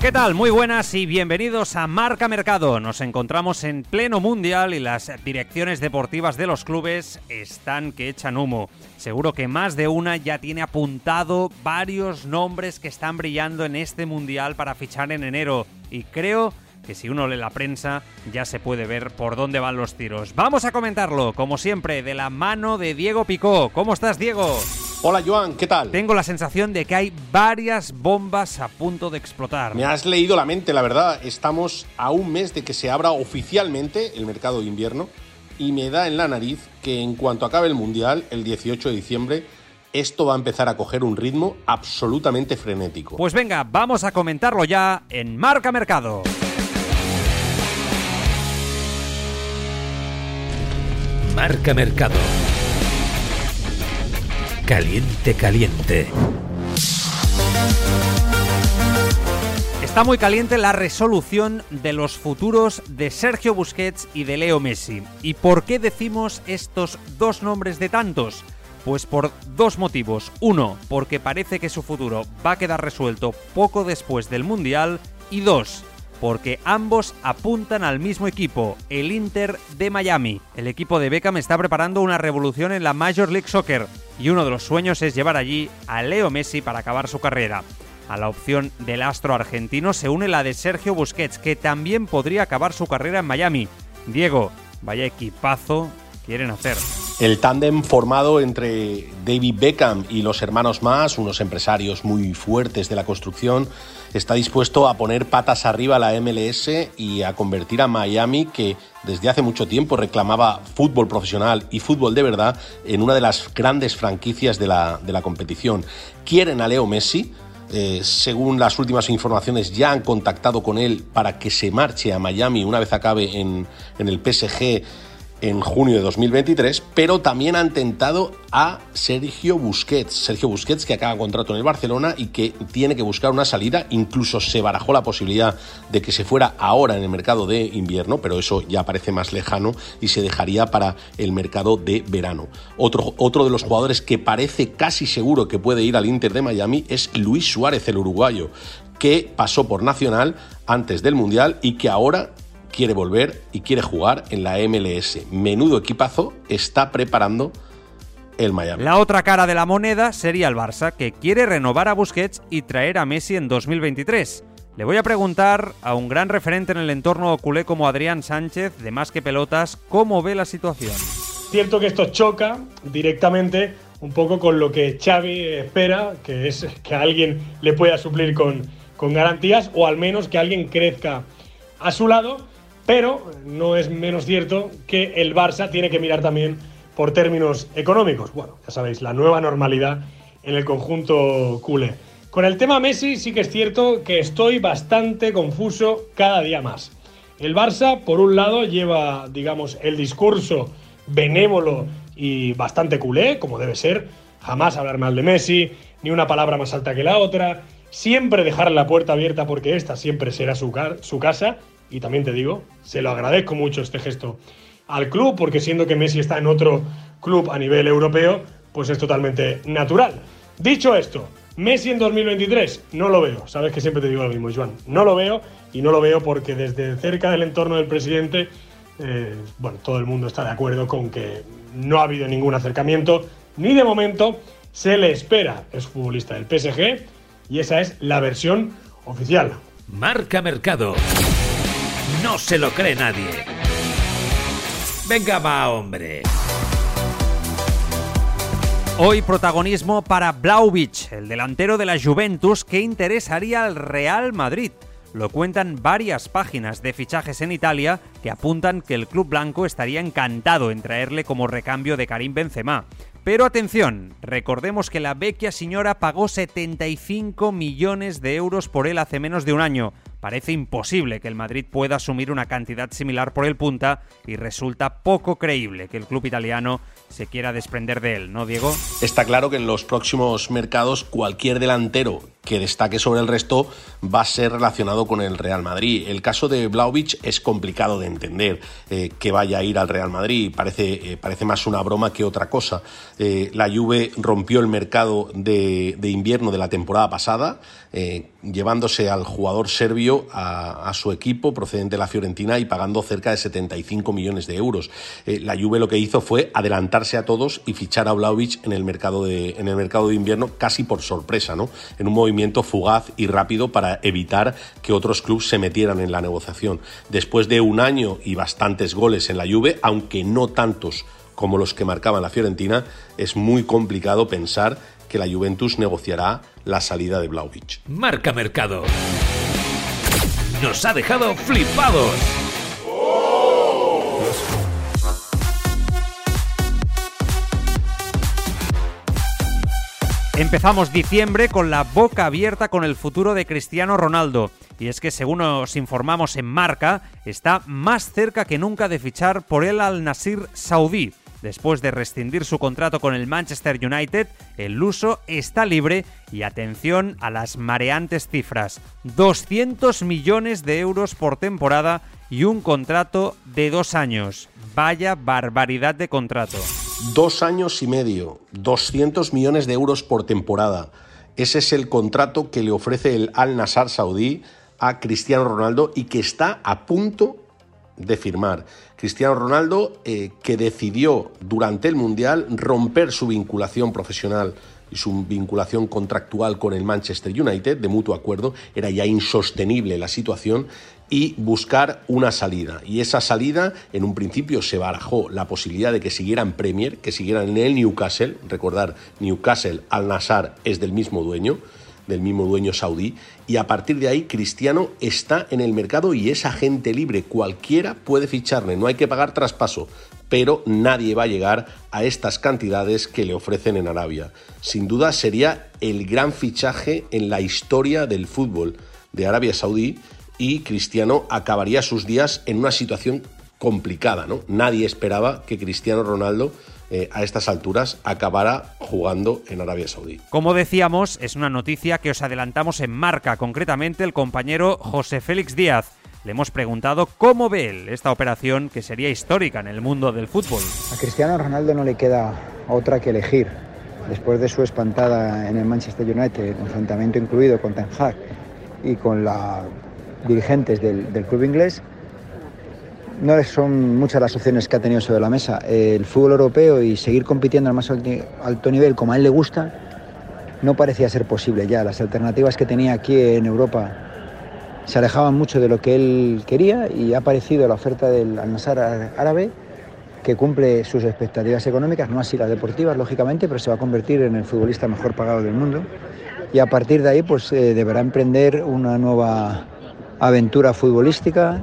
¿Qué tal? Muy buenas y bienvenidos a Marca Mercado. Nos encontramos en pleno mundial y las direcciones deportivas de los clubes están que echan humo. Seguro que más de una ya tiene apuntado varios nombres que están brillando en este mundial para fichar en enero y creo que si uno lee la prensa ya se puede ver por dónde van los tiros. Vamos a comentarlo, como siempre, de la mano de Diego Picó. ¿Cómo estás, Diego? Hola Joan, ¿qué tal? Tengo la sensación de que hay varias bombas a punto de explotar. Me has leído la mente, la verdad. Estamos a un mes de que se abra oficialmente el mercado de invierno y me da en la nariz que en cuanto acabe el Mundial, el 18 de diciembre, esto va a empezar a coger un ritmo absolutamente frenético. Pues venga, vamos a comentarlo ya en Marca Mercado. Marca Mercado. Caliente, caliente. Está muy caliente la resolución de los futuros de Sergio Busquets y de Leo Messi. ¿Y por qué decimos estos dos nombres de tantos? Pues por dos motivos. Uno, porque parece que su futuro va a quedar resuelto poco después del Mundial. Y dos, porque ambos apuntan al mismo equipo, el Inter de Miami. El equipo de Beckham está preparando una revolución en la Major League Soccer y uno de los sueños es llevar allí a Leo Messi para acabar su carrera. A la opción del astro argentino se une la de Sergio Busquets, que también podría acabar su carrera en Miami. Diego, vaya equipazo quieren hacer. El tándem formado entre David Beckham y los hermanos más, unos empresarios muy fuertes de la construcción, está dispuesto a poner patas arriba la MLS y a convertir a Miami, que desde hace mucho tiempo reclamaba fútbol profesional y fútbol de verdad, en una de las grandes franquicias de la, de la competición. Quieren a Leo Messi, eh, según las últimas informaciones, ya han contactado con él para que se marche a Miami una vez acabe en, en el PSG en junio de 2023, pero también han tentado a Sergio Busquets. Sergio Busquets que acaba contrato en el Barcelona y que tiene que buscar una salida. Incluso se barajó la posibilidad de que se fuera ahora en el mercado de invierno, pero eso ya parece más lejano y se dejaría para el mercado de verano. Otro, otro de los jugadores que parece casi seguro que puede ir al Inter de Miami es Luis Suárez, el uruguayo, que pasó por Nacional antes del Mundial y que ahora quiere volver y quiere jugar en la MLS. Menudo equipazo está preparando el Miami. La otra cara de la moneda sería el Barça, que quiere renovar a Busquets y traer a Messi en 2023. Le voy a preguntar a un gran referente en el entorno culé como Adrián Sánchez, de Más que Pelotas, cómo ve la situación. Cierto que esto choca directamente un poco con lo que Xavi espera, que es que alguien le pueda suplir con, con garantías o al menos que alguien crezca a su lado pero no es menos cierto que el Barça tiene que mirar también por términos económicos. Bueno, ya sabéis, la nueva normalidad en el conjunto culé. Con el tema Messi sí que es cierto que estoy bastante confuso cada día más. El Barça, por un lado, lleva, digamos, el discurso benévolo y bastante culé, como debe ser, jamás hablar mal de Messi, ni una palabra más alta que la otra, siempre dejar la puerta abierta porque esta siempre será su, su casa y también te digo, se lo agradezco mucho este gesto al club, porque siendo que Messi está en otro club a nivel europeo, pues es totalmente natural. Dicho esto, Messi en 2023 no lo veo, sabes que siempre te digo lo mismo, Joan, no lo veo y no lo veo porque desde cerca del entorno del presidente, eh, bueno, todo el mundo está de acuerdo con que no ha habido ningún acercamiento, ni de momento se le espera, es futbolista del PSG y esa es la versión oficial. Marca Mercado. No se lo cree nadie. Venga, va, hombre. Hoy protagonismo para Blauvich, el delantero de la Juventus que interesaría al Real Madrid. Lo cuentan varias páginas de fichajes en Italia que apuntan que el club blanco estaría encantado en traerle como recambio de Karim Benzema. Pero atención, recordemos que la vecchia señora pagó 75 millones de euros por él hace menos de un año. Parece imposible que el Madrid pueda asumir una cantidad similar por el punta y resulta poco creíble que el club italiano se quiera desprender de él, ¿no, Diego? Está claro que en los próximos mercados cualquier delantero que destaque sobre el resto va a ser relacionado con el Real Madrid. El caso de Blaovic es complicado de entender eh, que vaya a ir al Real Madrid, parece, eh, parece más una broma que otra cosa. Eh, la Juve rompió el mercado de, invierno de la temporada pasada, llevándose al jugador serbio a, su equipo procedente de la Fiorentina y pagando cerca de 75 millones de euros. la Juve lo que hizo fue adelantarse a todos y fichar a Blaovic en el mercado de, en el mercado de invierno casi por sorpresa, ¿no? En un movimiento fugaz y rápido para evitar que otros clubes se metieran en la negociación. Después de un año y bastantes goles en la Juve, aunque no tantos como los que marcaban la Fiorentina, es muy complicado pensar que la Juventus negociará la salida de Blaovic. Marca Mercado. Nos ha dejado flipados. Empezamos diciembre con la boca abierta con el futuro de Cristiano Ronaldo. Y es que según nos informamos en Marca, está más cerca que nunca de fichar por el Al Nasir Saudí. Después de rescindir su contrato con el Manchester United, el luso está libre y atención a las mareantes cifras. 200 millones de euros por temporada y un contrato de dos años. Vaya barbaridad de contrato. Dos años y medio, 200 millones de euros por temporada. Ese es el contrato que le ofrece el Al Nassr saudí a Cristiano Ronaldo y que está a punto de firmar. Cristiano Ronaldo eh, que decidió durante el Mundial romper su vinculación profesional y su vinculación contractual con el Manchester United de mutuo acuerdo, era ya insostenible la situación y buscar una salida. Y esa salida, en un principio se barajó la posibilidad de que siguieran Premier, que siguieran en el Newcastle. Recordar, Newcastle al Nassr es del mismo dueño, del mismo dueño saudí. Y a partir de ahí, Cristiano está en el mercado y es agente libre. Cualquiera puede ficharle, no hay que pagar traspaso. Pero nadie va a llegar a estas cantidades que le ofrecen en Arabia. Sin duda sería el gran fichaje en la historia del fútbol de Arabia Saudí y Cristiano acabaría sus días en una situación complicada, ¿no? Nadie esperaba que Cristiano Ronaldo eh, a estas alturas acabara jugando en Arabia Saudí. Como decíamos, es una noticia que os adelantamos en marca, concretamente el compañero José Félix Díaz. Le hemos preguntado cómo ve él esta operación que sería histórica en el mundo del fútbol. A Cristiano Ronaldo no le queda otra que elegir. Después de su espantada en el Manchester United, enfrentamiento incluido con Ten Hag y con la dirigentes del, club inglés, no son muchas las opciones que ha tenido sobre la mesa. El fútbol europeo y seguir compitiendo al más alto nivel como a él le gusta, no parecía ser posible ya. Las alternativas que tenía aquí en Europa se alejaban mucho de lo que él quería y ha aparecido la oferta del Al-Nassr árabe que cumple sus expectativas económicas, no así las deportivas, lógicamente, pero se va a convertir en el futbolista mejor pagado del mundo. Y a partir de ahí pues eh, deberá emprender una nueva aventura futbolística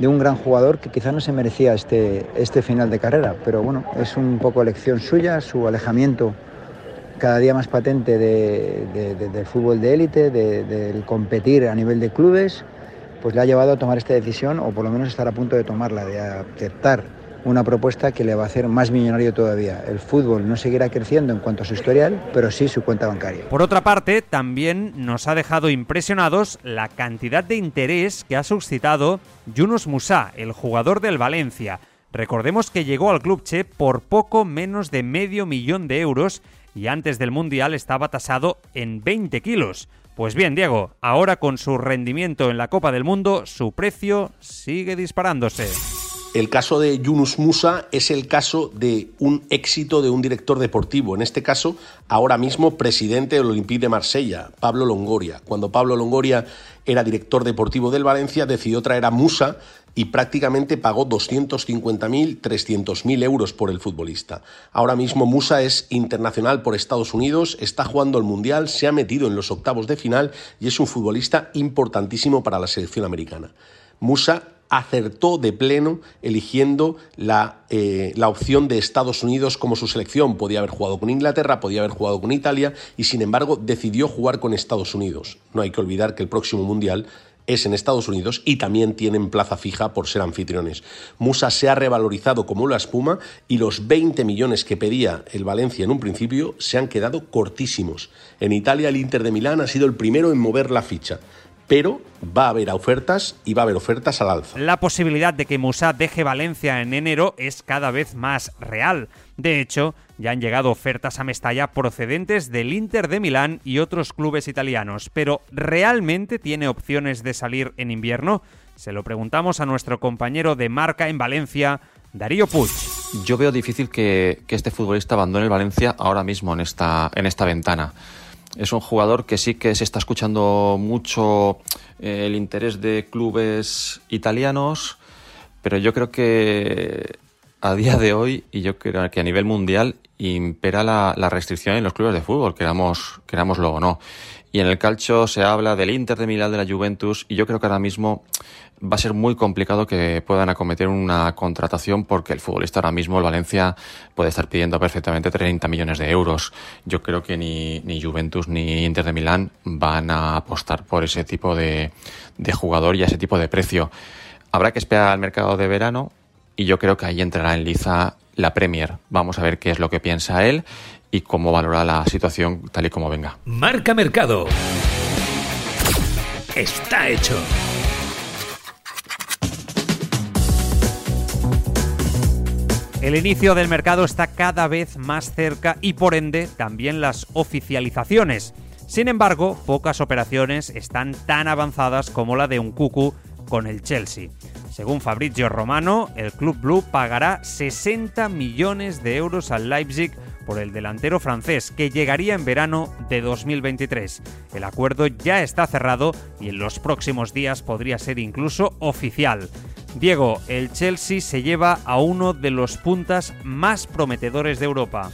de un gran jugador que quizá no se merecía este, este final de carrera, pero bueno, es un poco elección suya, su alejamiento cada día más patente del fútbol de élite, del competir a nivel de clubes, pues le ha llevado a tomar esta decisión, o por lo menos estar a punto de tomarla, de aceptar una propuesta que le va a hacer más millonario todavía. El fútbol no seguirá creciendo en cuanto a su historial, pero sí su cuenta bancaria. Por otra parte, también nos ha dejado impresionados la cantidad de interés que ha suscitado Yunus Musa, el jugador del Valencia. Recordemos que llegó al club Che por poco menos de medio millón de euros y antes del Mundial estaba tasado en 20 kilos. Pues bien, Diego, ahora con su rendimiento en la Copa del Mundo, su precio sigue disparándose. El caso de Yunus Musa es el caso de un éxito de un director deportivo, en este caso, ahora mismo presidente del Olympique de Marsella, Pablo Longoria. Cuando Pablo Longoria era director deportivo del Valencia, decidió traer a Musa y prácticamente pagó 250.000, 300.000 euros por el futbolista. Ahora mismo Musa es internacional por Estados Unidos, está jugando el Mundial, se ha metido en los octavos de final y es un futbolista importantísimo para la selección americana. Musa acertó de pleno eligiendo la, eh, la, opción de Estados Unidos como su selección. Podía haber jugado con Inglaterra, podía haber jugado con Italia y sin embargo decidió jugar con Estados Unidos. No hay que olvidar que el próximo Mundial es en Estados Unidos y también tienen plaza fija por ser anfitriones. Musa se ha revalorizado como la espuma y los 20 millones que pedía el Valencia en un principio se han quedado cortísimos. En Italia el Inter de Milán ha sido el primero en mover la ficha pero va a haber ofertas y va a haber ofertas al alza. La posibilidad de que Musa deje Valencia en enero es cada vez más real. De hecho, ya han llegado ofertas a Mestalla procedentes del Inter de Milán y otros clubes italianos, pero ¿realmente tiene opciones de salir en invierno? Se lo preguntamos a nuestro compañero de marca en Valencia, Darío Puig. Yo veo difícil que, este futbolista abandone el Valencia ahora mismo en esta, en esta ventana es un jugador que sí que se está escuchando mucho eh, el interés de clubes italianos, pero yo creo que a día de hoy, y yo creo que a nivel mundial, impera la, restricción en los clubes de fútbol, queramos, querámoslo o no. Y en el calcio se habla del Inter de Milán, de la Juventus, y yo creo que ahora mismo va a ser muy complicado que puedan acometer una contratación porque el futbolista ahora mismo, el Valencia, puede estar pidiendo perfectamente 30 millones de euros. Yo creo que ni, ni Juventus ni Inter de Milán van a apostar por ese tipo de, de jugador y a ese tipo de precio. Habrá que esperar al mercado de verano y yo creo que ahí entrará en liza la Premier. Vamos a ver qué es lo que piensa él y cómo valora la situación tal y como venga. Marca Mercado. Está hecho. El inicio del mercado está cada vez más cerca y por ende también las oficializaciones. Sin embargo, pocas operaciones están tan avanzadas como la de un Cucu con el Chelsea. Según Fabrizio Romano, el Club Blue pagará 60 millones de euros al Leipzig por el delantero francés, que llegaría en verano de 2023. El acuerdo ya está cerrado y en los próximos días podría ser incluso oficial. Diego, el Chelsea se lleva a uno de los puntas más prometedores de Europa.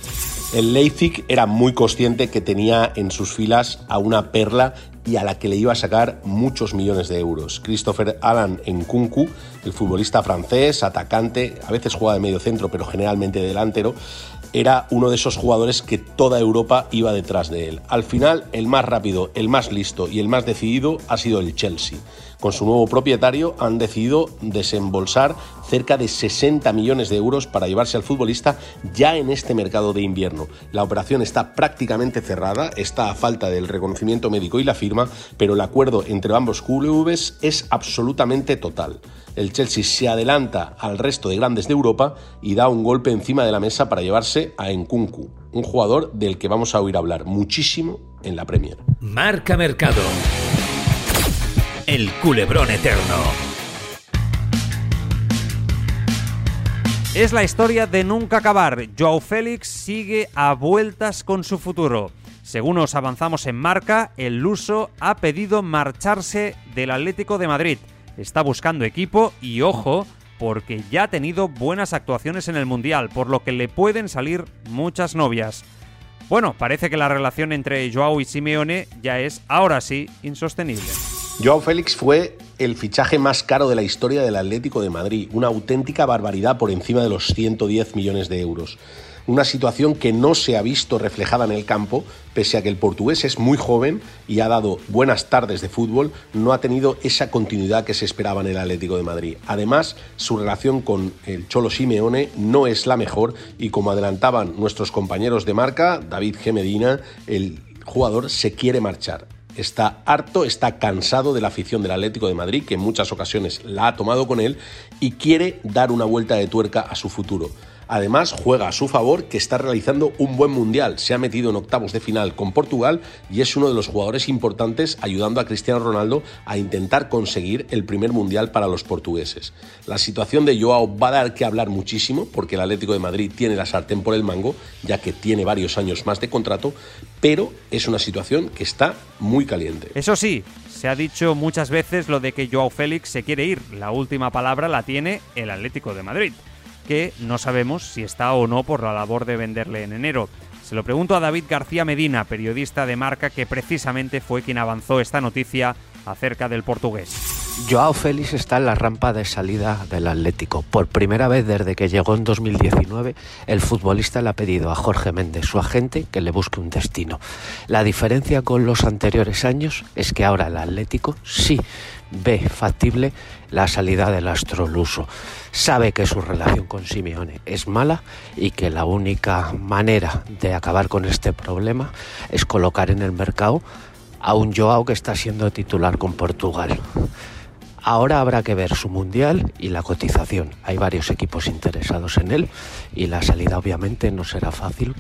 El Leipzig era muy consciente que tenía en sus filas a una perla y a la que le iba a sacar muchos millones de euros. Christopher Alan Nkunku, el futbolista francés, atacante, a veces juega de medio centro, pero generalmente delantero, era uno de esos jugadores que toda Europa iba detrás de él. Al final, el más rápido, el más listo y el más decidido ha sido el Chelsea. Con su nuevo propietario han decidido desembolsar cerca de 60 millones de euros para llevarse al futbolista ya en este mercado de invierno. La operación está prácticamente cerrada, está a falta del reconocimiento médico y la firma, pero el acuerdo entre ambos clubes es absolutamente total. El Chelsea se adelanta al resto de grandes de Europa y da un golpe encima de la mesa para llevarse a Nkunku, un jugador del que vamos a oír hablar muchísimo en la Premier. Marca Mercado el culebrón eterno. Es la historia de nunca acabar. Joao Félix sigue a vueltas con su futuro. Según nos avanzamos en marca, el luso ha pedido marcharse del Atlético de Madrid. Está buscando equipo y ojo, porque ya ha tenido buenas actuaciones en el Mundial, por lo que le pueden salir muchas novias. Bueno, parece que la relación entre Joao y Simeone ya es, ahora sí, insostenible. Joao Félix fue el fichaje más caro de la historia del Atlético de Madrid, una auténtica barbaridad por encima de los 110 millones de euros. Una situación que no se ha visto reflejada en el campo, pese a que el portugués es muy joven y ha dado buenas tardes de fútbol, no ha tenido esa continuidad que se esperaba en el Atlético de Madrid. Además, su relación con el Cholo Simeone no es la mejor y como adelantaban nuestros compañeros de marca, David G. Medina, el jugador se quiere marchar está harto, está cansado de la afición del Atlético de Madrid, que en muchas ocasiones la ha tomado con él, y quiere dar una vuelta de tuerca a su futuro. Además, juega a su favor que está realizando un buen mundial. Se ha metido en octavos de final con Portugal y es uno de los jugadores importantes ayudando a Cristiano Ronaldo a intentar conseguir el primer mundial para los portugueses. La situación de Joao va a dar que hablar muchísimo porque el Atlético de Madrid tiene la sartén por el mango, ya que tiene varios años más de contrato, pero es una situación que está muy caliente. Eso sí, se ha dicho muchas veces lo de que Joao Félix se quiere ir. La última palabra la tiene el Atlético de Madrid que no sabemos si está o no por la labor de venderle en enero. Se lo pregunto a David García Medina, periodista de marca que precisamente fue quien avanzó esta noticia acerca del portugués. Joao Félix está en la rampa de salida del Atlético. Por primera vez desde que llegó en 2019, el futbolista le ha pedido a Jorge Méndez, su agente, que le busque un destino. La diferencia con los anteriores años es que ahora el Atlético sí ve factible la salida del astro luso. Sabe que su relación con Simeone es mala y que la única manera de acabar con este problema es colocar en el mercado a un Joao que está siendo titular con Portugal. Ahora habrá que ver su mundial y la cotización. Hay varios equipos interesados en él y la salida obviamente no será fácil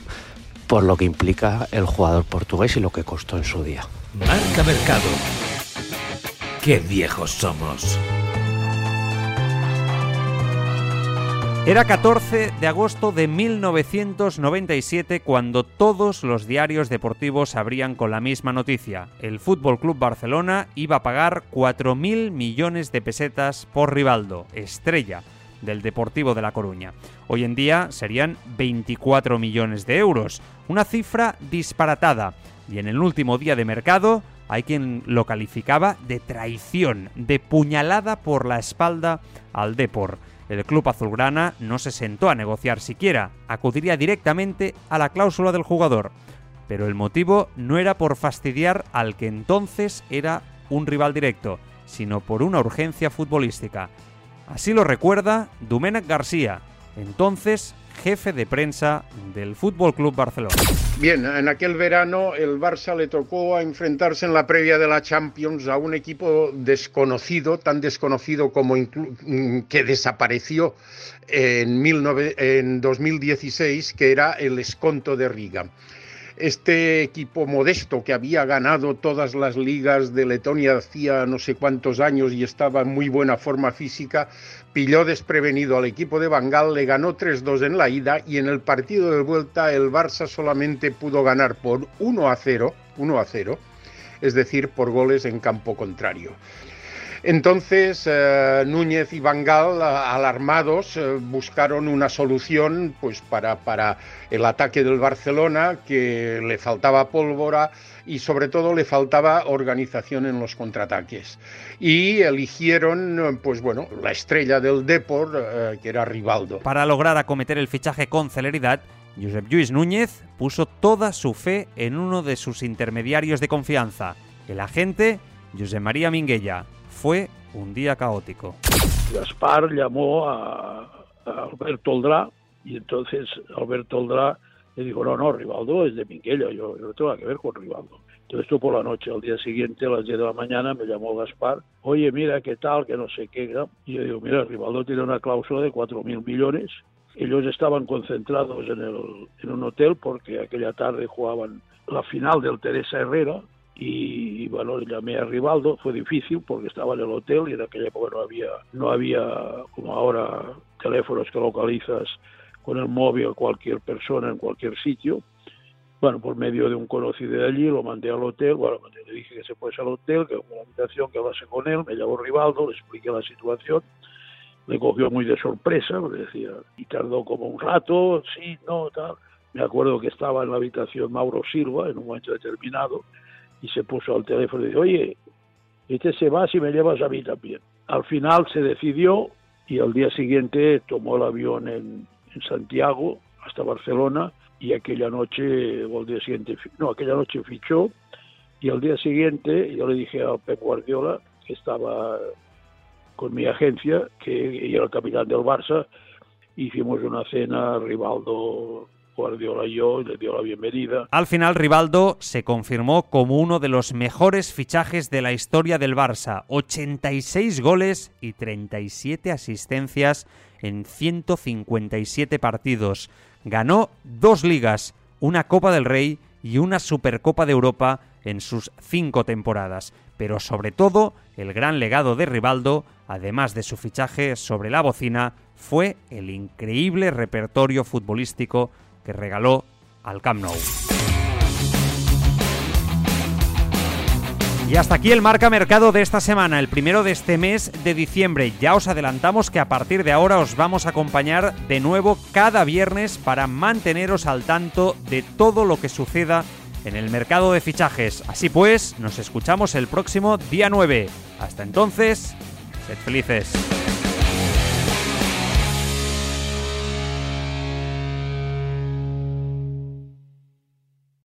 por lo que implica el jugador portugués y lo que costó en su día. Marca Mercado. Qué viejos somos. Era 14 de agosto de 1997 cuando todos los diarios deportivos abrían con la misma noticia. El Fútbol Club Barcelona iba a pagar 4.000 millones de pesetas por Rivaldo, estrella del Deportivo de La Coruña. Hoy en día serían 24 millones de euros, una cifra disparatada. Y en el último día de mercado hay quien lo calificaba de traición, de puñalada por la espalda al Depor. El club azulgrana no se sentó a negociar siquiera, acudiría directamente a la cláusula del jugador. Pero el motivo no era por fastidiar al que entonces era un rival directo, sino por una urgencia futbolística. Así lo recuerda Domènec García, entonces jefe de prensa del Fútbol Club Barcelona. Bien, en aquel verano el Barça le tocó a enfrentarse en la previa de la Champions a un equipo desconocido, tan desconocido como que desapareció en, en 2016, que era el Esconto de Riga este equipo modesto que había ganado todas las ligas de Letonia hacía no sé cuántos años y estaba en muy buena forma física, pilló desprevenido al equipo de Bangal, le ganó 3-2 en la ida y en el partido de vuelta el Barça solamente pudo ganar por 1 a 0, 1 a 0, es decir, por goles en campo contrario. Entonces, eh, Núñez y Bangal, alarmados, eh, buscaron una solución pues, para, para el ataque del Barcelona, que le faltaba pólvora y sobre todo le faltaba organización en los contraataques. Y eligieron, pues bueno, la estrella del Depor, eh, que era Rivaldo. Para lograr acometer el fichaje con celeridad, Josep Lluís Núñez puso toda su fe en uno de sus intermediarios de confianza, el agente José María Minguella fue un día caótico. Gaspar llamó a, Alberto Oldrá y entonces Alberto Oldrá le dijo, no, no, Rivaldo es de Minguella, yo, no tengo que ver con Rivaldo. Entonces esto por la noche, al día siguiente, a las 10 de la mañana, me llamó Gaspar, oye, mira, ¿qué tal? Que no sé qué. Y yo digo, mira, Rivaldo tiene una cláusula de 4.000 millones. Ellos estaban concentrados en, el, en un hotel porque aquella tarde jugaban la final del Teresa Herrera y bueno, llamé a Rivaldo, fue difícil porque estaba en el hotel y en aquella época no había, no había como ahora teléfonos que localizas con el móvil a cualquier persona en cualquier sitio. Bueno, por medio de un conocido de allí lo mandé al hotel, bueno, le dije que se fuese al hotel, que una habitación, que hablase con él, me llamó Rivaldo, le expliqué la situación, me cogió muy de sorpresa, me decía, y tardó como un rato, sí, no, tal. Me acuerdo que estaba en la habitación Mauro Silva en un momento determinado, y se puso al teléfono y dijo, oye, este se va si me llevas a mí también. Al final se decidió y al día siguiente tomó el avión en, Santiago hasta Barcelona y aquella noche, o al día siguiente, no, aquella noche fichó y al día siguiente yo le dije a Pep Guardiola, que estaba con mi agencia, que era el capitán del Barça, hicimos una cena, Rivaldo Al final, Rivaldo se confirmó como uno de los mejores fichajes de la historia del Barça. 86 goles y 37 asistencias en 157 partidos. Ganó dos ligas, una Copa del Rey y una Supercopa de Europa en sus cinco temporadas. Pero sobre todo, el gran legado de Rivaldo, además de su fichaje sobre la bocina, fue el increíble repertorio futbolístico que regaló al Camp Nou. Y hasta aquí el marca mercado de esta semana, el primero de este mes de diciembre. Ya os adelantamos que a partir de ahora os vamos a acompañar de nuevo cada viernes para manteneros al tanto de todo lo que suceda en el mercado de fichajes. Así pues, nos escuchamos el próximo día 9. Hasta entonces, sed felices.